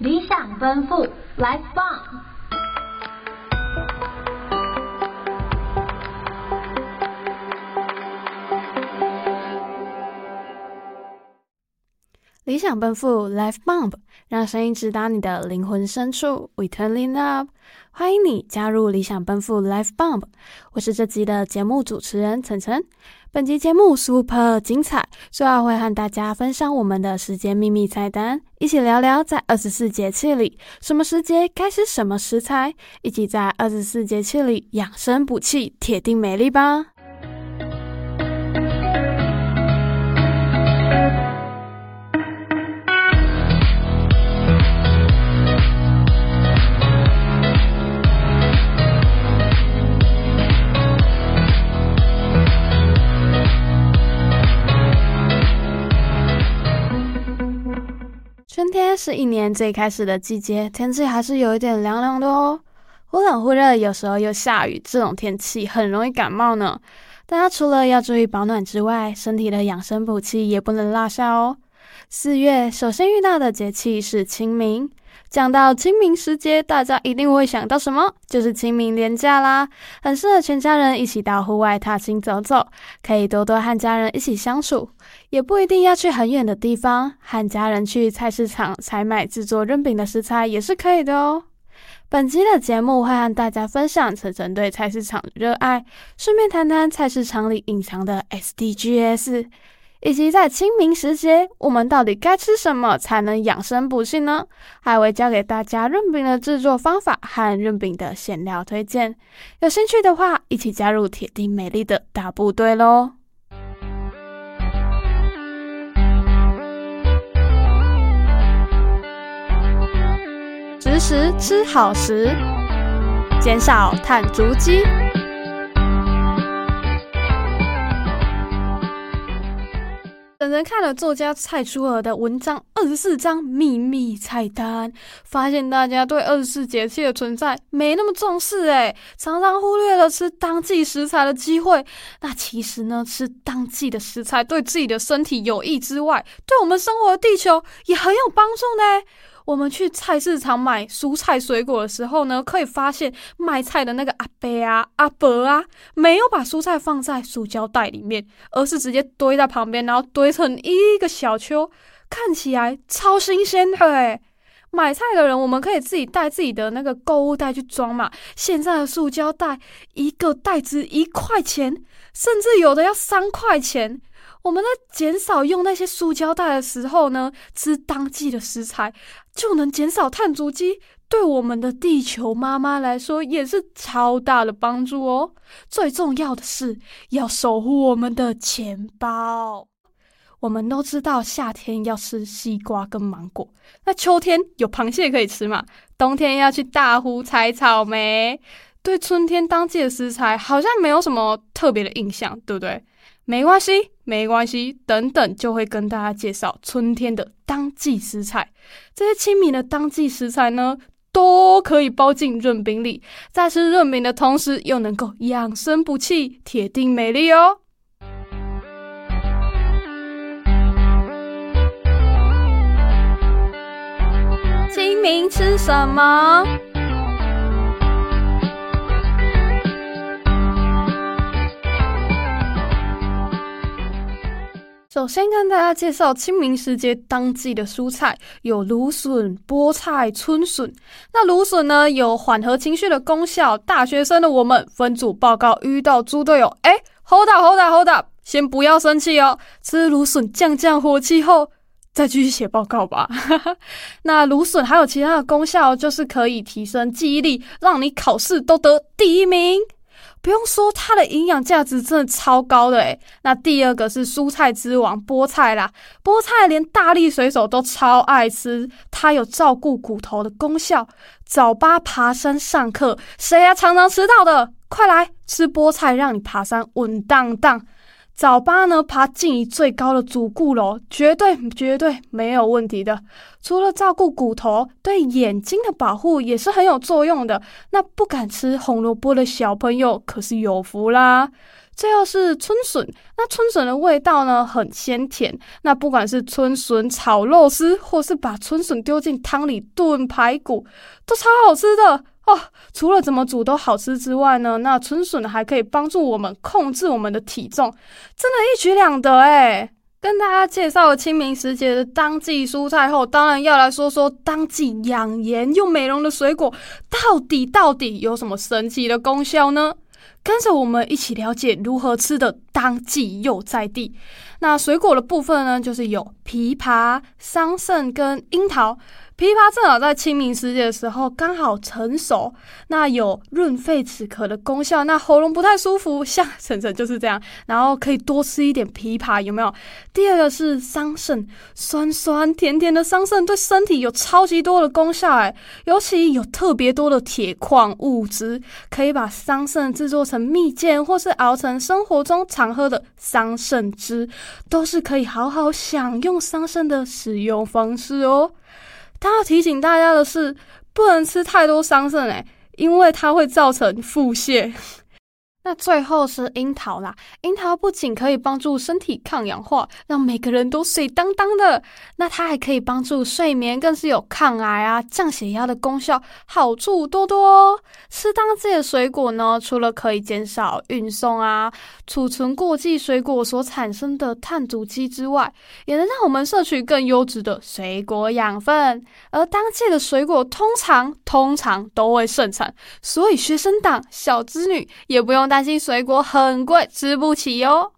理想奔赴来放。理想奔赴，Life Bomb，让声音直达你的灵魂深处。We turning up，欢迎你加入理想奔赴，Life Bomb。我是这集的节目主持人晨晨。本集节目 super 精彩，最后会和大家分享我们的时间秘密菜单，一起聊聊在二十四节气里，什么时节该吃什么食材，一起在二十四节气里养生补气，铁定美丽吧。是一年最开始的季节，天气还是有一点凉凉的哦，忽冷忽热，有时候又下雨，这种天气很容易感冒呢。大家除了要注意保暖之外，身体的养生补气也不能落下哦。四月首先遇到的节气是清明。讲到清明时节，大家一定会想到什么？就是清明连假啦，很适合全家人一起到户外踏青走走，可以多多和家人一起相处，也不一定要去很远的地方，和家人去菜市场采买制作润饼的食材也是可以的哦。本期的节目会和大家分享晨晨对菜市场的热爱，顺便谈谈菜市场里隐藏的 SDGs。以及在清明时节，我们到底该吃什么才能养生补气呢？还会教给大家润饼的制作方法和润饼的馅料推荐。有兴趣的话，一起加入铁定美丽的大部队喽！植食吃好食，减少碳足迹。人看了作家蔡舒儿的文章《二十四章秘密菜单》，发现大家对二十四节气的存在没那么重视，诶，常常忽略了吃当季食材的机会。那其实呢，吃当季的食材对自己的身体有益之外，对我们生活的地球也很有帮助呢。我们去菜市场买蔬菜水果的时候呢，可以发现卖菜的那个阿伯啊、阿伯啊，没有把蔬菜放在塑胶袋里面，而是直接堆在旁边，然后堆成一个小丘，看起来超新鲜的诶。买菜的人，我们可以自己带自己的那个购物袋去装嘛。现在的塑胶袋一个袋子一块钱，甚至有的要三块钱。我们在减少用那些塑胶袋的时候呢，吃当季的食材就能减少碳足迹，对我们的地球妈妈来说也是超大的帮助哦。最重要的是要守护我们的钱包。我们都知道夏天要吃西瓜跟芒果，那秋天有螃蟹可以吃嘛？冬天要去大湖采草莓。对春天当季的食材好像没有什么特别的印象，对不对？没关系，没关系，等等就会跟大家介绍春天的当季食材。这些清明的当季食材呢，都可以包进润饼里，在吃润饼的同时，又能够养生补气，铁定美丽哦。清明吃什么？首先跟大家介绍清明时节当季的蔬菜，有芦笋、菠菜、春笋。那芦笋呢，有缓和情绪的功效。大学生的我们分组报告遇到猪队友，哎，hold up，hold up，hold up，先不要生气哦，吃芦笋降降火气后，再继续写报告吧。那芦笋还有其他的功效，就是可以提升记忆力，让你考试都得第一名。不用说，它的营养价值真的超高的诶。那第二个是蔬菜之王菠菜啦，菠菜连大力水手都超爱吃，它有照顾骨头的功效。早八爬山上课，谁呀常常迟到的？快来吃菠菜，让你爬山稳当当。早八呢，爬静宜最高的主顾楼，绝对绝对没有问题的。除了照顾骨头，对眼睛的保护也是很有作用的。那不敢吃红萝卜的小朋友可是有福啦！最后是春笋，那春笋的味道呢很鲜甜，那不管是春笋炒肉丝，或是把春笋丢进汤里炖排骨，都超好吃的哦。除了怎么煮都好吃之外呢，那春笋还可以帮助我们控制我们的体重，真的一举两得诶。跟大家介绍了清明时节的当季蔬菜后，当然要来说说当季养颜又美容的水果，到底到底有什么神奇的功效呢？跟着我们一起了解如何吃的当季又在地。那水果的部分呢，就是有枇杷、桑葚跟樱桃。枇杷正好在清明时节的时候刚好成熟，那有润肺止咳的功效。那喉咙不太舒服，像晨晨就是这样，然后可以多吃一点枇杷，有没有？第二个是桑葚，酸酸甜甜的桑葚对身体有超级多的功效，哎，尤其有特别多的铁矿物质，可以把桑葚制作成蜜饯，或是熬成生活中常喝的桑葚汁，都是可以好好享用桑葚的使用方式哦。但要提醒大家的是，不能吃太多桑葚诶，因为它会造成腹泻。那最后是樱桃啦，樱桃不仅可以帮助身体抗氧化，让每个人都水当当的，那它还可以帮助睡眠，更是有抗癌啊、降血压的功效，好处多多哦。吃当季的水果呢，除了可以减少运送啊、储存过季水果所产生的碳足迹之外，也能让我们摄取更优质的水果养分。而当季的水果通常通常都会盛产，所以学生党、小资女也不用担心水果很贵，吃不起哟。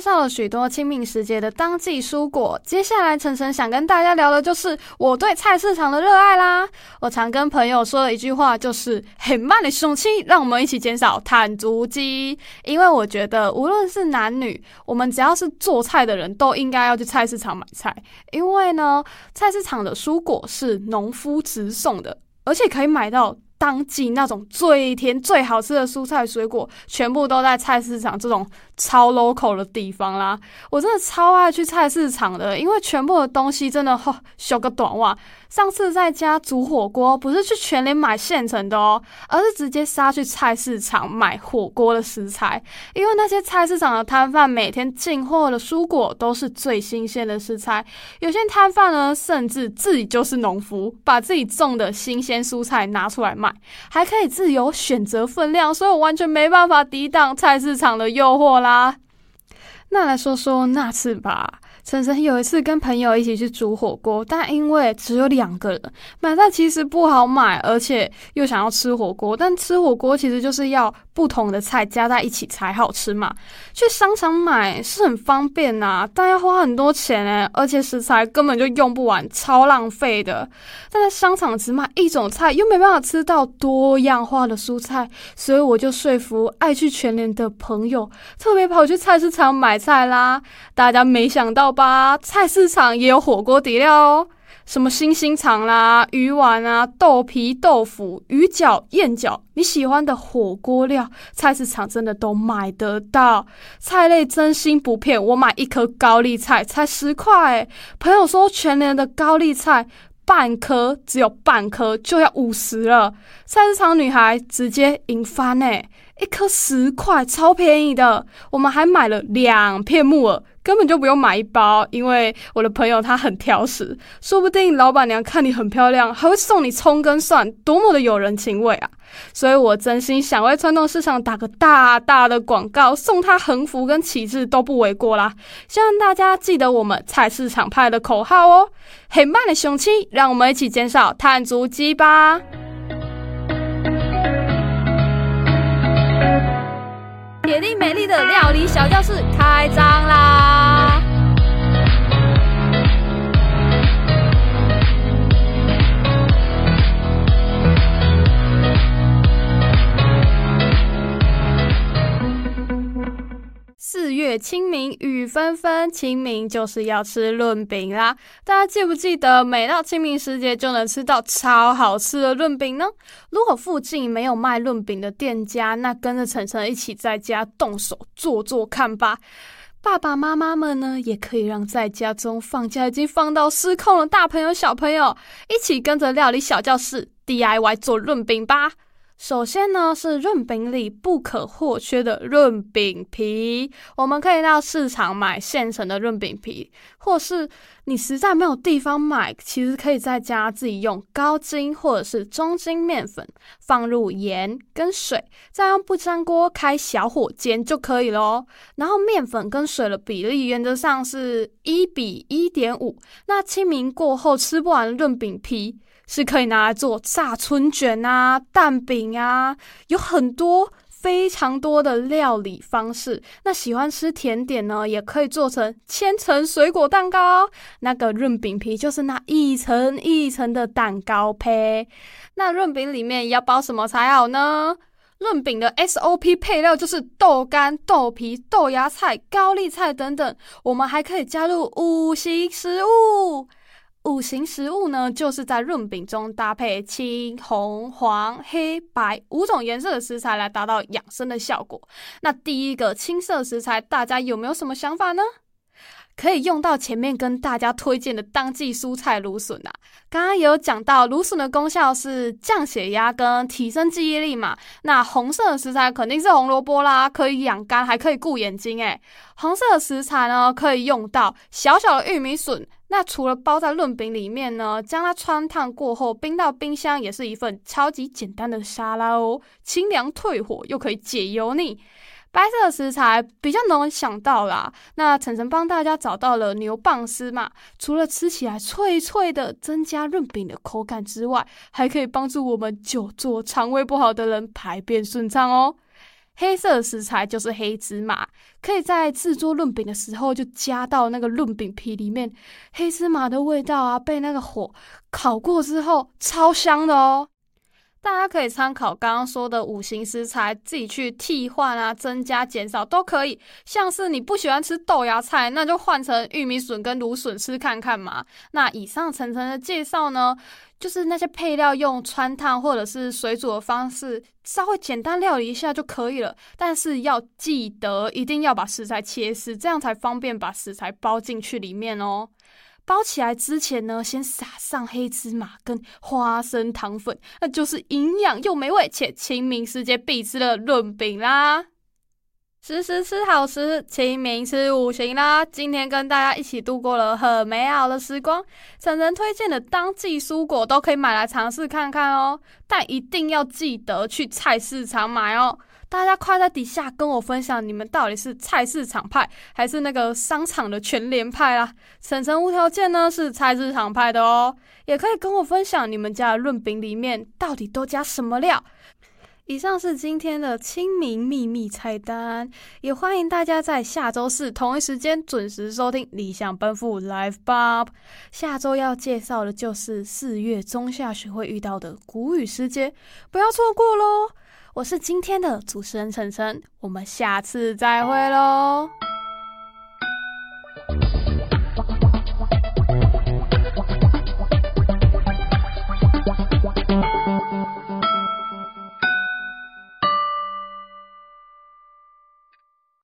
介绍了许多清明时节的当季蔬果，接下来晨晨想跟大家聊的就是我对菜市场的热爱啦。我常跟朋友说的一句话就是“很慢的雄起”，让我们一起减少碳足迹。因为我觉得无论是男女，我们只要是做菜的人都应该要去菜市场买菜，因为呢，菜市场的蔬果是农夫直送的，而且可以买到。当季那种最甜最好吃的蔬菜水果，全部都在菜市场这种超 local 的地方啦！我真的超爱去菜市场的，因为全部的东西真的吼，修个短袜。上次在家煮火锅，不是去全联买现成的哦，而是直接杀去菜市场买火锅的食材。因为那些菜市场的摊贩每天进货的蔬果都是最新鲜的食材，有些摊贩呢，甚至自己就是农夫，把自己种的新鲜蔬菜拿出来卖，还可以自由选择分量，所以我完全没办法抵挡菜市场的诱惑啦。那来说说那次吧。晨晨有一次跟朋友一起去煮火锅，但因为只有两个人，买菜其实不好买，而且又想要吃火锅，但吃火锅其实就是要不同的菜加在一起才好吃嘛。去商场买是很方便呐、但要花很多钱诶，而且食材根本就用不完，超浪费的。但在商场只买一种菜，又没办法吃到多样化的蔬菜，所以我就说服爱去全联的朋友，特别跑去菜市场买菜啦。大家没想到吧？菜市场也有火锅底料哦，什么星星肠啦、鱼丸啊、豆皮、豆腐、鱼饺、燕饺，你喜欢的火锅料，菜市场真的都买得到。菜类真心不骗，我买一颗高丽菜才十块。朋友说全年的高丽菜半颗只有半颗就要五十了，菜市场女孩直接赢翻呢，一颗十块，超便宜的。我们还买了两片木耳。根本就不用买一包，因为我的朋友他很挑食，说不定老板娘看你很漂亮，还会送你葱跟蒜，多么的有人情味啊！所以我真心想为传统市场打个大大的广告，送他横幅跟旗帜都不为过啦！希望大家记得我们菜市场派的口号哦，很慢的雄起，让我们一起减少碳足迹吧！铁力美丽的料理小教室开张啦！月清明雨纷纷，清明就是要吃润饼啦！大家记不记得，每到清明时节就能吃到超好吃的润饼呢？如果附近没有卖润饼的店家，那跟着晨晨一起在家动手做做看吧。爸爸妈妈们呢，也可以让在家中放假已经放到失控的大朋友小朋友，一起跟着料理小教室 DIY 做润饼吧。首先呢，是润饼里不可或缺的润饼皮。我们可以到市场买现成的润饼皮，或是你实在没有地方买，其实可以在家自己用高筋或者是中筋面粉，放入盐跟水，再用不粘锅开小火煎就可以了。然后面粉跟水的比例原则上是一比一点五。那清明过后吃不完的润饼皮，是可以拿来做炸春卷啊、蛋饼啊，有很多非常多的料理方式。那喜欢吃甜点呢，也可以做成千层水果蛋糕。那个润饼皮就是那一层一层的蛋糕胚。那润饼里面要包什么才好呢？润饼的 SOP 配料就是豆干、豆皮、豆芽菜、高丽菜等等。我们还可以加入五行食物。五行食物呢，就是在润饼中搭配青、红、黄、黑、白五种颜色的食材来达到养生的效果。那第一个青色食材，大家有没有什么想法呢？可以用到前面跟大家推荐的当季蔬菜芦笋啊。刚刚也有讲到，芦笋的功效是降血压跟提升记忆力嘛。那红色的食材肯定是红萝卜啦，可以养肝，还可以顾眼睛诶。红色的食材呢，可以用到小小的玉米笋。那除了包在润饼里面呢，将它穿烫过后冰到冰箱，也是一份超级简单的沙拉哦，清凉退火又可以解油腻。白色的食材比较能想到啦，那晨晨帮大家找到了牛蒡丝嘛，除了吃起来脆脆的，增加润饼的口感之外，还可以帮助我们久坐肠胃不好的人排便顺畅哦。黑色的食材就是黑芝麻，可以在制作润饼的时候就加到那个润饼皮里面。黑芝麻的味道啊，被那个火烤过之后，超香的哦。大家可以参考刚刚说的五行食材，自己去替换啊，增加、减少都可以。像是你不喜欢吃豆芽菜，那就换成玉米笋跟芦笋吃看看嘛。那以上层层的介绍呢，就是那些配料用汆烫或者是水煮的方式，稍微简单料理一下就可以了。但是要记得一定要把食材切丝，这样才方便把食材包进去里面哦。包起来之前呢，先撒上黑芝麻跟花生糖粉，那就是营养又美味且清明时节必吃的润饼啦。时时吃好食，清明吃五行啦。今天跟大家一起度过了很美好的时光，岑岑推荐的当季蔬果都可以买来尝试看看哦，但一定要记得去菜市场买哦。大家快在底下跟我分享，你们到底是菜市场派还是那个商场的全联派啦？沈晨无条件呢是菜市场派的哦，也可以跟我分享你们家的润饼里面到底都加什么料。以上是今天的清明秘密菜单，也欢迎大家在下周四同一时间准时收听理想奔赴 Live Bob。下周要介绍的就是四月中下旬会遇到的谷雨时节，不要错过喽！我是今天的主持人晨晨我们下次再会喽